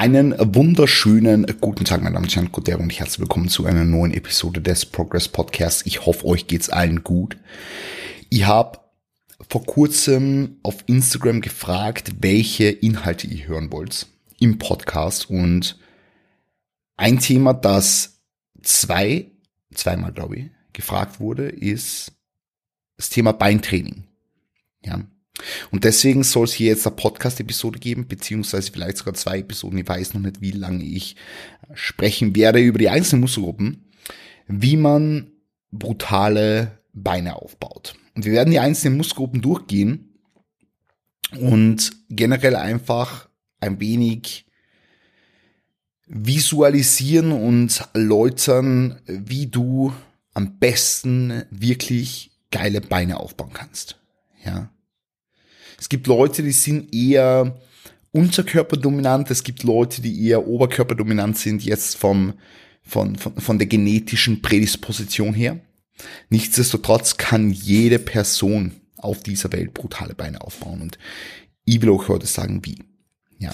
Einen wunderschönen guten Tag, meine Damen und Herren, guten und herzlich willkommen zu einer neuen Episode des Progress Podcasts. Ich hoffe, euch geht's allen gut. Ich habe vor kurzem auf Instagram gefragt, welche Inhalte ihr hören wollt im Podcast und ein Thema, das zwei, zweimal glaube ich, gefragt wurde, ist das Thema Beintraining. Ja, und deswegen soll es hier jetzt eine Podcast-Episode geben, beziehungsweise vielleicht sogar zwei Episoden. Ich weiß noch nicht, wie lange ich sprechen werde über die einzelnen Muskelgruppen, wie man brutale Beine aufbaut. Und wir werden die einzelnen Muskelgruppen durchgehen und generell einfach ein wenig visualisieren und erläutern, wie du am besten wirklich geile Beine aufbauen kannst. Ja. Es gibt Leute, die sind eher unterkörperdominant, es gibt Leute, die eher oberkörperdominant sind, jetzt vom, von, von, von der genetischen Prädisposition her. Nichtsdestotrotz kann jede Person auf dieser Welt brutale Beine aufbauen und ich will euch heute sagen, wie. Ja.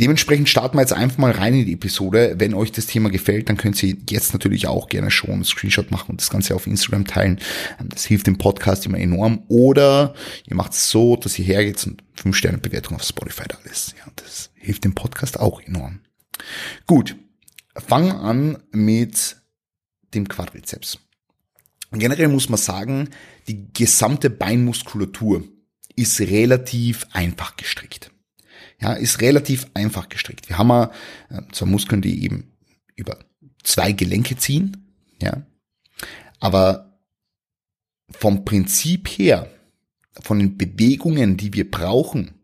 Dementsprechend starten wir jetzt einfach mal rein in die Episode. Wenn euch das Thema gefällt, dann könnt ihr jetzt natürlich auch gerne schon einen Screenshot machen und das Ganze auf Instagram teilen. Das hilft dem Podcast immer enorm. Oder ihr macht es so, dass ihr hergeht und 5 Sterne Bewertung auf Spotify da ist. Ja, das hilft dem Podcast auch enorm. Gut, fangen an mit dem Quadrizeps. Generell muss man sagen, die gesamte Beinmuskulatur ist relativ einfach gestrickt ja, ist relativ einfach gestrickt. Wir haben äh, zwar Muskeln, die eben über zwei Gelenke ziehen, ja, aber vom Prinzip her, von den Bewegungen, die wir brauchen,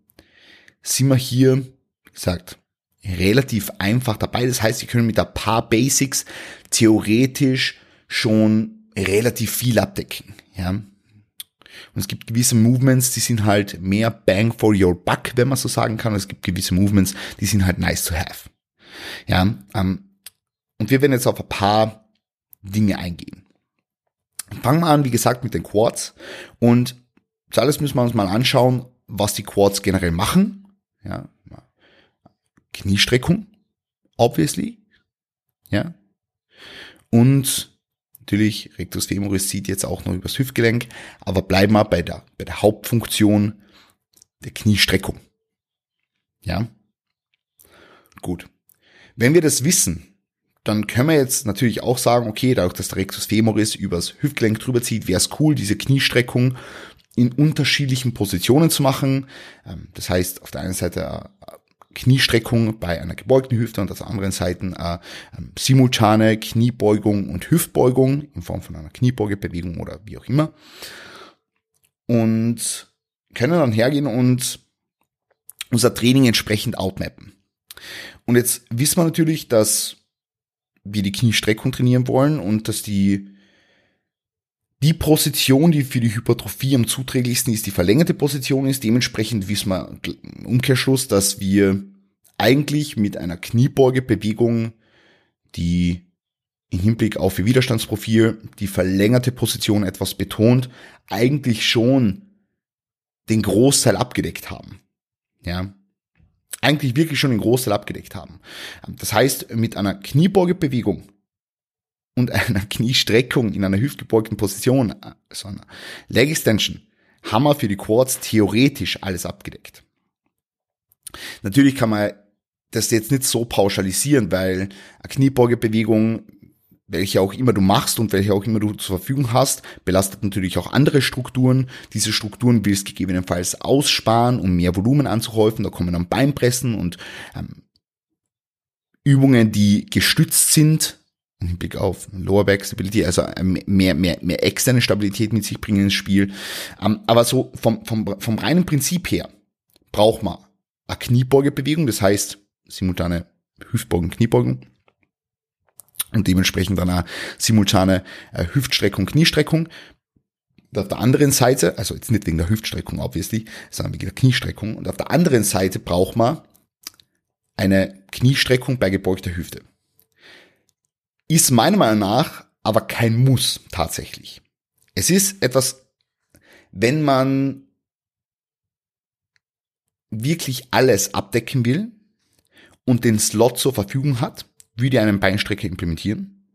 sind wir hier, wie gesagt, relativ einfach dabei. Das heißt, wir können mit ein paar Basics theoretisch schon relativ viel abdecken, ja. Und es gibt gewisse Movements, die sind halt mehr Bang for your buck, wenn man so sagen kann. Und es gibt gewisse Movements, die sind halt nice to have. Ja, ähm, und wir werden jetzt auf ein paar Dinge eingehen. Fangen wir an, wie gesagt, mit den Quads. Und zuallererst müssen wir uns mal anschauen, was die Quads generell machen. Ja, Kniestreckung, obviously. Ja. Und Natürlich, Rectus femoris zieht jetzt auch noch übers Hüftgelenk, aber bleiben wir bei der, bei der Hauptfunktion der Kniestreckung. Ja? Gut. Wenn wir das wissen, dann können wir jetzt natürlich auch sagen, okay, dadurch, dass der Rectus femoris übers Hüftgelenk drüber zieht, wäre es cool, diese Kniestreckung in unterschiedlichen Positionen zu machen. Ähm, das heißt, auf der einen Seite Kniestreckung bei einer gebeugten Hüfte und auf der anderen Seite äh, ähm, simultane Kniebeugung und Hüftbeugung in Form von einer Kniebeugebewegung oder wie auch immer. Und können dann hergehen und unser Training entsprechend outmappen. Und jetzt wissen wir natürlich, dass wir die Kniestreckung trainieren wollen und dass die die Position, die für die Hypertrophie am zuträglichsten ist, die verlängerte Position ist. Dementsprechend wissen wir im Umkehrschluss, dass wir eigentlich mit einer Kniebeugebewegung, die im Hinblick auf ihr Widerstandsprofil die verlängerte Position etwas betont, eigentlich schon den Großteil abgedeckt haben. Ja. Eigentlich wirklich schon den Großteil abgedeckt haben. Das heißt, mit einer Kniebeugebewegung und einer Kniestreckung in einer hüftgebeugten Position, also einer Leg Extension, haben wir für die Quads theoretisch alles abgedeckt. Natürlich kann man das jetzt nicht so pauschalisieren, weil eine Kniebeugebewegung, welche auch immer du machst und welche auch immer du zur Verfügung hast, belastet natürlich auch andere Strukturen. Diese Strukturen willst gegebenenfalls aussparen, um mehr Volumen anzuhäufen. Da kommen dann Beinpressen und ähm, Übungen, die gestützt sind, im Hinblick auf Lower Back Stability, also mehr, mehr, mehr externe Stabilität mit sich bringen ins Spiel. Ähm, aber so vom, vom, vom reinen Prinzip her braucht man eine Kniebeugebewegung, das heißt simultane Hüftbeugen, Kniebeugen und dementsprechend dann eine simultane äh, Hüftstreckung, Kniestreckung. Und auf der anderen Seite, also jetzt nicht wegen der Hüftstreckung obviously, sondern wegen der Kniestreckung. Und auf der anderen Seite braucht man eine Kniestreckung bei gebeugter Hüfte. Ist meiner Meinung nach aber kein Muss tatsächlich. Es ist etwas, wenn man wirklich alles abdecken will und den Slot zur Verfügung hat, würde einen Beinstrecker implementieren.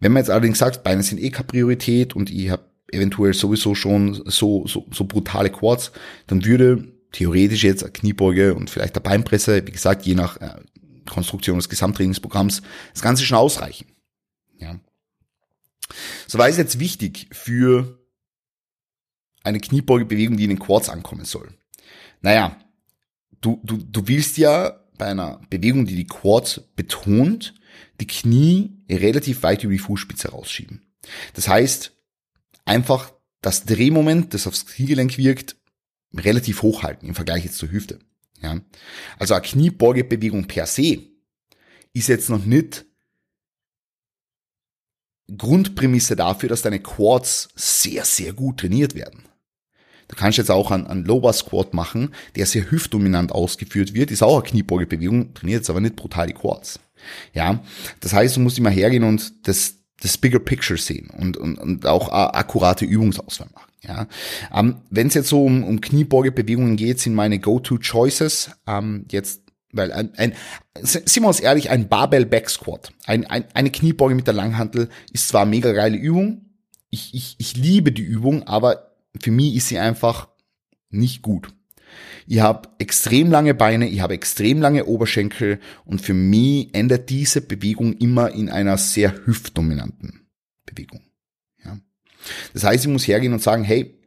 Wenn man jetzt allerdings sagt, Beine sind eh keine Priorität und ich habe eventuell sowieso schon so, so, so brutale Quads, dann würde theoretisch jetzt eine Kniebeuge und vielleicht eine Beinpresse, wie gesagt, je nach äh, Konstruktion des Gesamttrainingsprogramms, das Ganze schon ausreichen. Ja. So war es jetzt wichtig für eine Kniebeugebewegung, die in den Quads ankommen soll. Naja, du, du, du willst ja bei einer Bewegung, die die Quads betont, die Knie relativ weit über die Fußspitze rausschieben. Das heißt, einfach das Drehmoment, das aufs Kniegelenk wirkt, relativ hochhalten im Vergleich jetzt zur Hüfte. Ja. Also eine Kniebeugebewegung per se ist jetzt noch nicht Grundprämisse dafür, dass deine Quads sehr, sehr gut trainiert werden. Du kannst jetzt auch einen, einen Lower Squat machen, der sehr hüftdominant ausgeführt wird, ist auch eine Kniebeugebewegung, trainiert jetzt aber nicht brutal die Quads. Ja, das heißt, du musst immer hergehen und das, das Bigger Picture sehen und, und, und auch akkurate Übungsauswahl machen. Ja, ähm, wenn es jetzt so um, um Kniebeugebewegungen geht, sind meine Go-to-Choices ähm, jetzt weil ein, ein, sind wir uns ehrlich, ein Barbell Back Squat, ein, ein, eine Kniebeuge mit der Langhantel ist zwar mega geile Übung, ich, ich, ich liebe die Übung, aber für mich ist sie einfach nicht gut. Ich habe extrem lange Beine, ich habe extrem lange Oberschenkel und für mich endet diese Bewegung immer in einer sehr hüftdominanten Bewegung. Das heißt, ich muss hergehen und sagen, hey,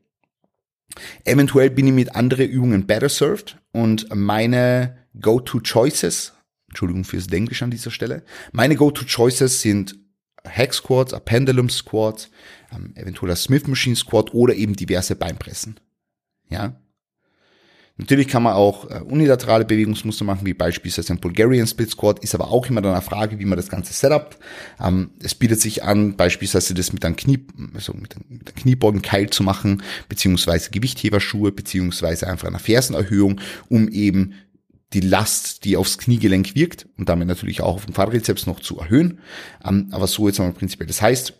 eventuell bin ich mit anderen Übungen better served und meine Go-to-Choices, Entschuldigung fürs Denglisch an dieser Stelle, meine Go-to-Choices sind Hack Squats, a Pendulum Squat, ähm, eventuell ein Smith Machine Squat oder eben diverse Beinpressen. Ja. Natürlich kann man auch äh, unilaterale Bewegungsmuster machen, wie beispielsweise ein Bulgarian Split Squat, ist aber auch immer dann eine Frage, wie man das Ganze setupt. Ähm, es bietet sich an, beispielsweise das mit einem Knie, also mit einem, mit einem Kniebeugenkeil zu machen, beziehungsweise Gewichtheberschuhe, beziehungsweise einfach eine Fersenerhöhung, um eben die Last, die aufs Kniegelenk wirkt und damit natürlich auch auf den Quadrizeps noch zu erhöhen. Ähm, aber so jetzt einmal prinzipiell. Das heißt,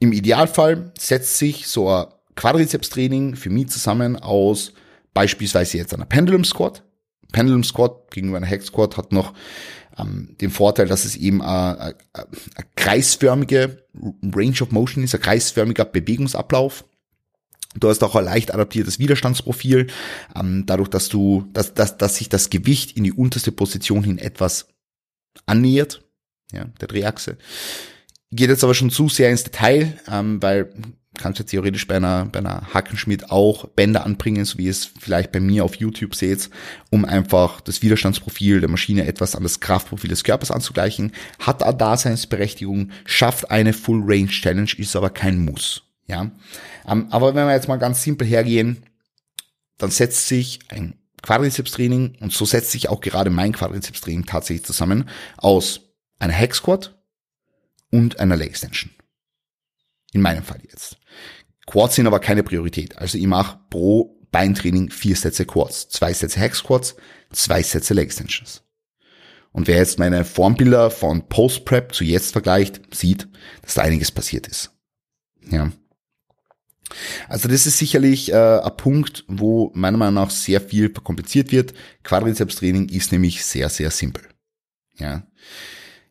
im Idealfall setzt sich so ein Quadrizeps-Training für mich zusammen aus beispielsweise jetzt einer Pendulum Squat. Pendulum Squat gegenüber einer Hack Squat hat noch ähm, den Vorteil, dass es eben eine, eine, eine kreisförmige Range of Motion ist, ein kreisförmiger Bewegungsablauf. Du hast auch ein leicht adaptiertes Widerstandsprofil, ähm, dadurch, dass du, dass, dass, dass sich das Gewicht in die unterste Position hin etwas annähert, ja, der Drehachse. Geht jetzt aber schon zu sehr ins Detail, ähm, weil kannst du theoretisch bei einer, bei einer Hackenschmidt auch Bänder anbringen, so wie es vielleicht bei mir auf YouTube seht, um einfach das Widerstandsprofil der Maschine etwas an das Kraftprofil des Körpers anzugleichen. Hat eine Daseinsberechtigung, schafft eine Full Range Challenge, ist aber kein Muss. Ja, ähm, aber wenn wir jetzt mal ganz simpel hergehen, dann setzt sich ein Quadrizeps-Training und so setzt sich auch gerade mein Quadrizeps-Training tatsächlich zusammen aus einer Hack Squat und einer Leg Extension. In meinem Fall jetzt. Quads sind aber keine Priorität. Also ich mache pro Beintraining vier Sätze Quads, zwei Sätze Hack Squats, zwei Sätze Leg Extensions. Und wer jetzt meine Formbilder von Post-Prep zu jetzt vergleicht, sieht, dass da einiges passiert ist. Ja. Also das ist sicherlich äh, ein Punkt, wo meiner Meinung nach sehr viel verkompliziert wird. Quadrizeps-Training ist nämlich sehr, sehr simpel. Ja.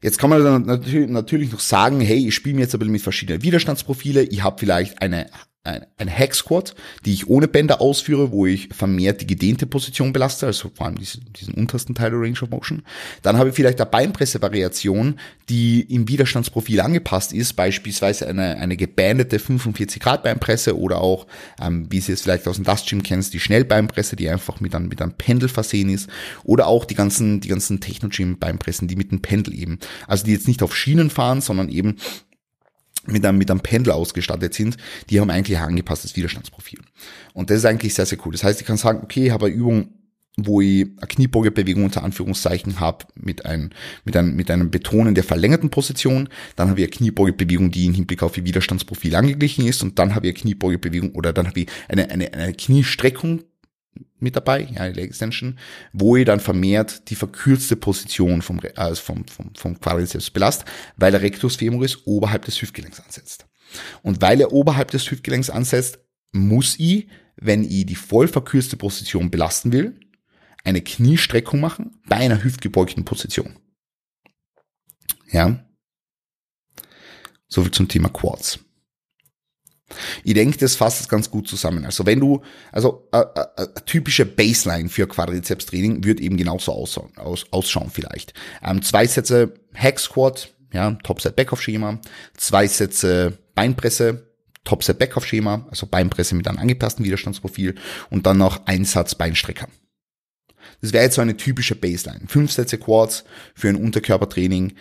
Jetzt kann man dann natürlich noch sagen, hey, ich spiele mir jetzt ein bisschen mit verschiedenen Widerstandsprofile. Ich habe vielleicht eine ein, ein Hack Squat, die ich ohne Bänder ausführe, wo ich vermehrt die gedehnte Position belaste, also vor allem diesen, diesen untersten Teil der Range of Motion. Dann habe ich vielleicht eine Beinpresse-Variation, die im Widerstandsprofil angepasst ist, beispielsweise eine, eine gebändete 45 Grad Beinpresse oder auch, ähm, wie Sie es vielleicht aus dem Dust Gym kennst, die Schnellbeinpresse, die einfach mit einem, mit einem Pendel versehen ist oder auch die ganzen, die ganzen Techno Gym Beinpressen, die mit einem Pendel eben, also die jetzt nicht auf Schienen fahren, sondern eben mit einem, mit einem Pendel ausgestattet sind, die haben eigentlich ein angepasstes Widerstandsprofil. Und das ist eigentlich sehr, sehr cool. Das heißt, ich kann sagen, okay, ich habe eine Übung, wo ich eine Kniebeugebewegung unter Anführungszeichen habe mit einem, mit einem, mit einem Betonen der verlängerten Position. Dann habe ich eine Kniebeugebewegung, die im Hinblick auf ihr Widerstandsprofil angeglichen ist. Und dann habe ich eine Kniebeugebewegung oder dann habe ich eine, eine, eine Kniestreckung mit dabei, ja, die Leg Extension, wo ich dann vermehrt die verkürzte Position vom, äh, vom, vom, vom Quadrizeps belast, weil der Rectus femoris oberhalb des Hüftgelenks ansetzt. Und weil er oberhalb des Hüftgelenks ansetzt, muss ich, wenn ich die voll verkürzte Position belasten will, eine Kniestreckung machen bei einer hüftgebeugten Position. Ja. So viel zum Thema Quads. Ich denke, das fasst es ganz gut zusammen. Also wenn du, also äh, typische Baseline für Quadrizeps-Training wird eben genauso ausschauen, aus, ausschauen vielleicht. Ähm, zwei Sätze Hack Squat, ja, Topset Backoff Schema, zwei Sätze Beinpresse, Topset Backoff Schema, also Beinpresse mit einem angepassten Widerstandsprofil und dann noch ein Satz Beinstrecker. Das wäre jetzt so eine typische Baseline. Fünf Sätze Quads für ein Unterkörpertraining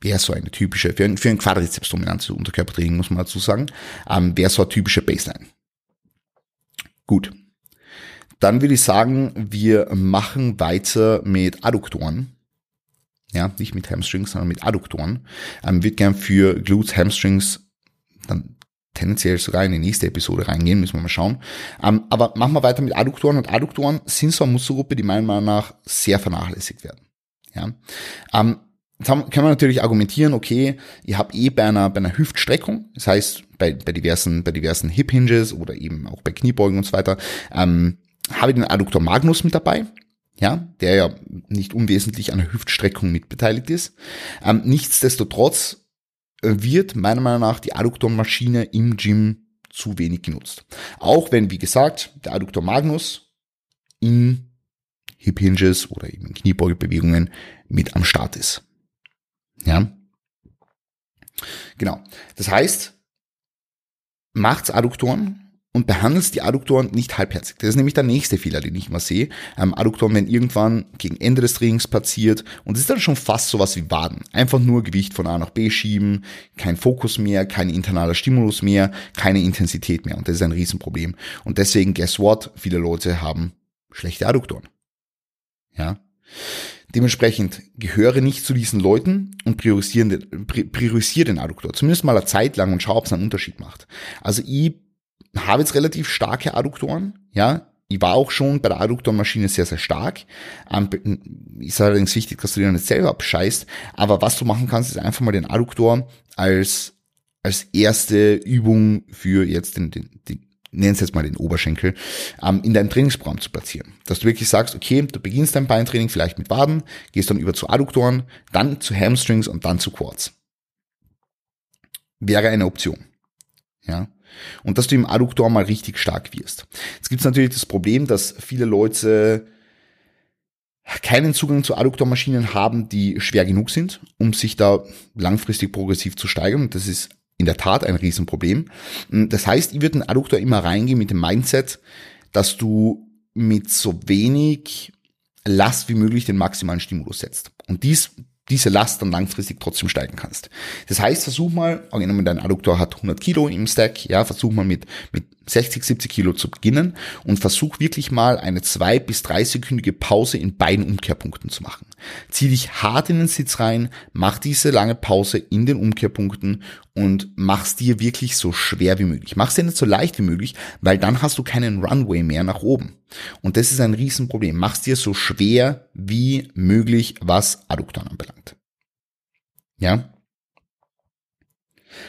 wäre so eine typische, für ein, für ein Quadrizeps-dominantes Unterkörpertraining, muss man dazu sagen, ähm, wäre so eine typische Baseline. Gut. Dann würde ich sagen, wir machen weiter mit Adduktoren. Ja, nicht mit Hamstrings, sondern mit Adduktoren. Ähm, wird gern für Glutes, Hamstrings dann tendenziell sogar in die nächste Episode reingehen, müssen wir mal schauen. Ähm, aber machen wir weiter mit Adduktoren und Adduktoren sind so eine Muskelgruppe, die meiner Meinung nach sehr vernachlässigt werden. Ja. Ähm, Jetzt haben, kann man natürlich argumentieren, okay, ihr habt eh bei einer, bei einer Hüftstreckung, das heißt bei, bei diversen, bei diversen Hip Hinges oder eben auch bei Kniebeugen und so weiter, ähm, habe ich den Adduktor Magnus mit dabei, ja, der ja nicht unwesentlich an der Hüftstreckung mitbeteiligt ist. Ähm, nichtsdestotrotz wird meiner Meinung nach die Adduktormaschine im Gym zu wenig genutzt. Auch wenn, wie gesagt, der Adduktor Magnus in Hip Hinges oder eben Kniebeugebewegungen mit am Start ist. Ja. Genau. Das heißt, macht's Adduktoren und behandelt die Adduktoren nicht halbherzig. Das ist nämlich der nächste Fehler, den ich immer sehe. Ähm, Adduktoren werden irgendwann gegen Ende des Trainings platziert und es ist dann schon fast sowas wie Waden. Einfach nur Gewicht von A nach B schieben, kein Fokus mehr, kein internaler Stimulus mehr, keine Intensität mehr und das ist ein Riesenproblem. Und deswegen, guess what? Viele Leute haben schlechte Adduktoren. Ja. Dementsprechend gehöre nicht zu diesen Leuten und priorisiere den, priorisiere den Adduktor. Zumindest mal eine Zeit lang und schau, ob es einen Unterschied macht. Also ich habe jetzt relativ starke Adduktoren, ja. Ich war auch schon bei der Adduktormaschine sehr, sehr stark. Ähm, ist allerdings wichtig, dass du dir nicht selber abscheißt. Aber was du machen kannst, ist einfach mal den Adduktor als, als erste Übung für jetzt den, den, den nennen jetzt mal den Oberschenkel, ähm, in deinem Trainingsprogramm zu platzieren. Dass du wirklich sagst, okay, du beginnst dein Beintraining vielleicht mit Waden, gehst dann über zu Adduktoren, dann zu Hamstrings und dann zu Quads. Wäre eine Option. Ja. Und dass du im Adduktor mal richtig stark wirst. Jetzt gibt es natürlich das Problem, dass viele Leute keinen Zugang zu Adduktormaschinen haben, die schwer genug sind, um sich da langfristig progressiv zu steigern. Das ist in der Tat ein Riesenproblem. Das heißt, ich würde den Adduktor immer reingehen mit dem Mindset, dass du mit so wenig Last wie möglich den maximalen Stimulus setzt. Und dies diese Last dann langfristig trotzdem steigen kannst. Das heißt, versuch mal, angenommen dein Adduktor hat 100 Kilo im Stack, ja, versuch mal mit, mit 60, 70 Kilo zu beginnen und versuch wirklich mal eine zwei bis drei sekündige Pause in beiden Umkehrpunkten zu machen. Zieh dich hart in den Sitz rein, mach diese lange Pause in den Umkehrpunkten und mach's dir wirklich so schwer wie möglich. Mach's dir nicht so leicht wie möglich, weil dann hast du keinen Runway mehr nach oben. Und das ist ein Riesenproblem. Mach's dir so schwer wie möglich, was Adduktoren anbelangt. Ja?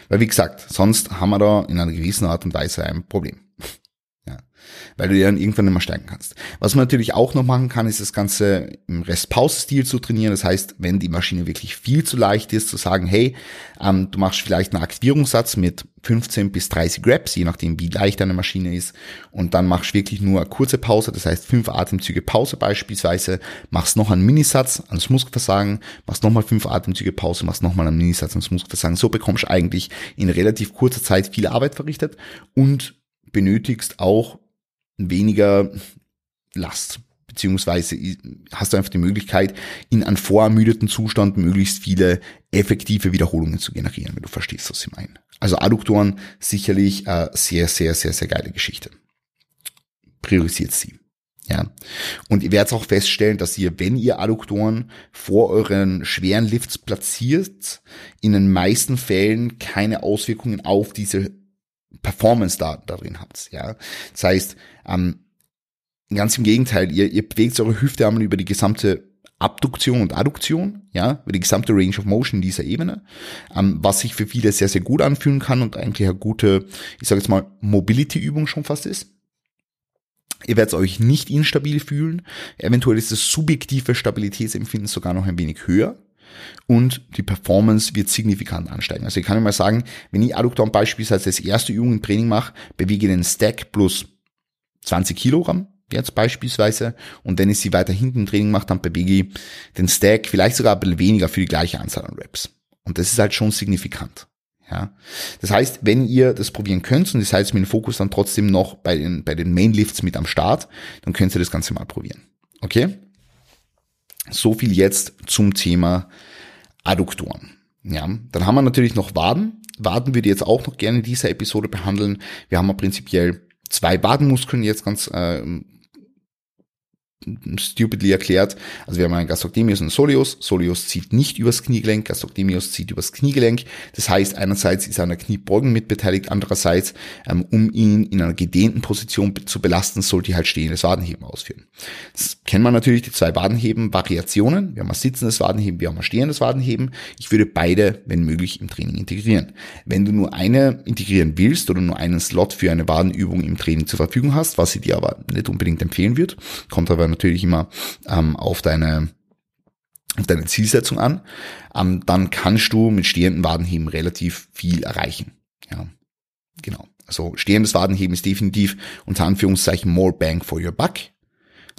Weil wie gesagt, sonst haben wir da in einer gewissen Art und Weise ein Problem weil du ja dann irgendwann nicht mehr steigen kannst. Was man natürlich auch noch machen kann, ist das Ganze im Rest-Pause-Stil zu trainieren. Das heißt, wenn die Maschine wirklich viel zu leicht ist, zu sagen, hey, ähm, du machst vielleicht einen Aktivierungssatz mit 15 bis 30 Reps, je nachdem, wie leicht deine Maschine ist, und dann machst wirklich nur eine kurze Pause, das heißt fünf Atemzüge Pause beispielsweise, machst noch einen Minisatz ans Muskelversagen, machst nochmal fünf Atemzüge Pause, machst nochmal einen Minisatz ans Muskelversagen. So bekommst du eigentlich in relativ kurzer Zeit viel Arbeit verrichtet und benötigst auch weniger Last. Beziehungsweise hast du einfach die Möglichkeit, in einem vorermüdeten Zustand möglichst viele effektive Wiederholungen zu generieren, wenn du verstehst, was ich meine. Also Adduktoren sicherlich äh, sehr, sehr, sehr, sehr geile Geschichte. Priorisiert sie. Ja. Und ihr werdet auch feststellen, dass ihr, wenn ihr Adduktoren vor euren schweren Lifts platziert, in den meisten Fällen keine Auswirkungen auf diese Performance da, da drin habt. Ja. Das heißt, ähm, ganz im Gegenteil, ihr, ihr bewegt eure Hüfte einmal über die gesamte Abduktion und Adduktion, ja, über die gesamte Range of Motion dieser Ebene, ähm, was sich für viele sehr, sehr gut anfühlen kann und eigentlich eine gute, ich sage jetzt mal, Mobility-Übung schon fast ist. Ihr werdet euch nicht instabil fühlen. Eventuell ist das subjektive Stabilitätsempfinden sogar noch ein wenig höher. Und die Performance wird signifikant ansteigen. Also ich kann mal sagen, wenn ich Adduktoren beispielsweise als erste Übung im Training mache, bewege ich den Stack plus 20 Kilogramm, jetzt beispielsweise, und wenn ich sie weiter hinten im Training mache, dann bewege ich den Stack vielleicht sogar ein bisschen weniger für die gleiche Anzahl an Reps. Und das ist halt schon signifikant. Ja, das heißt, wenn ihr das probieren könnt und das heißt mit dem Fokus dann trotzdem noch bei den, bei den Mainlifts mit am Start, dann könnt ihr das Ganze mal probieren. Okay? So viel jetzt zum Thema Adduktoren. Ja, dann haben wir natürlich noch Waden. Waden würde ich jetzt auch noch gerne in dieser Episode behandeln. Wir haben ja prinzipiell zwei Wadenmuskeln jetzt ganz äh, stupidly erklärt. Also wir haben einen Gastrocnemius und einen Soleus. Soleus zieht nicht übers Kniegelenk, Gastrocnemius zieht übers Kniegelenk. Das heißt, einerseits ist er an der Kniebeugen mitbeteiligt, andererseits, ähm, um ihn in einer gedehnten Position zu belasten, sollte halt stehendes Wadenheben ausführen. Das kennen wir natürlich, die zwei Wadenheben-Variationen. Wir haben ein sitzendes Wadenheben, wir haben ein stehendes Wadenheben. Ich würde beide, wenn möglich, im Training integrieren. Wenn du nur eine integrieren willst oder nur einen Slot für eine Wadenübung im Training zur Verfügung hast, was ich dir aber nicht unbedingt empfehlen wird, kommt aber natürlich immer ähm, auf deine auf deine Zielsetzung an, ähm, dann kannst du mit stehenden Wadenheben relativ viel erreichen. Ja, genau. Also stehendes Wadenheben ist definitiv unter Anführungszeichen more bang for your buck.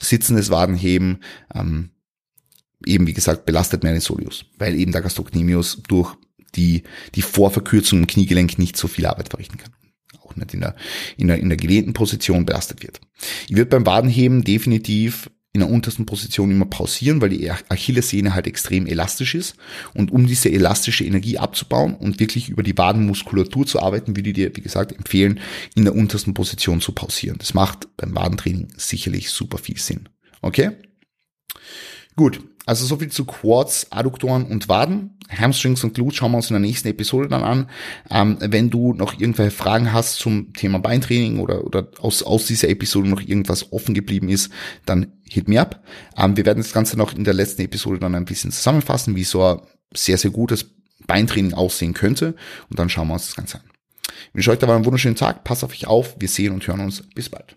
Sitzendes Wadenheben, ähm, eben wie gesagt, belastet mehr den Soleus, weil eben der Gastrocnemius durch die, die Vorverkürzung im Kniegelenk nicht so viel Arbeit verrichten kann nicht in der, in der, in der gelehnten Position belastet wird. Ich würde beim Wadenheben definitiv in der untersten Position immer pausieren, weil die Achillessehne halt extrem elastisch ist. Und um diese elastische Energie abzubauen und wirklich über die Wadenmuskulatur zu arbeiten, würde ich dir, wie gesagt, empfehlen, in der untersten Position zu pausieren. Das macht beim Wadentraining sicherlich super viel Sinn. Okay? Gut, also so viel zu Quads, Adduktoren und Waden. Hamstrings und Glutes schauen wir uns in der nächsten Episode dann an. Ähm, wenn du noch irgendwelche Fragen hast zum Thema Beintraining oder, oder aus, aus dieser Episode noch irgendwas offen geblieben ist, dann hit me up. Ähm, wir werden das Ganze noch in der letzten Episode dann ein bisschen zusammenfassen, wie so ein sehr, sehr gutes Beintraining aussehen könnte. Und dann schauen wir uns das Ganze an. Ich wünsche euch dabei einen wunderschönen Tag. Passt auf euch auf. Wir sehen und hören uns. Bis bald.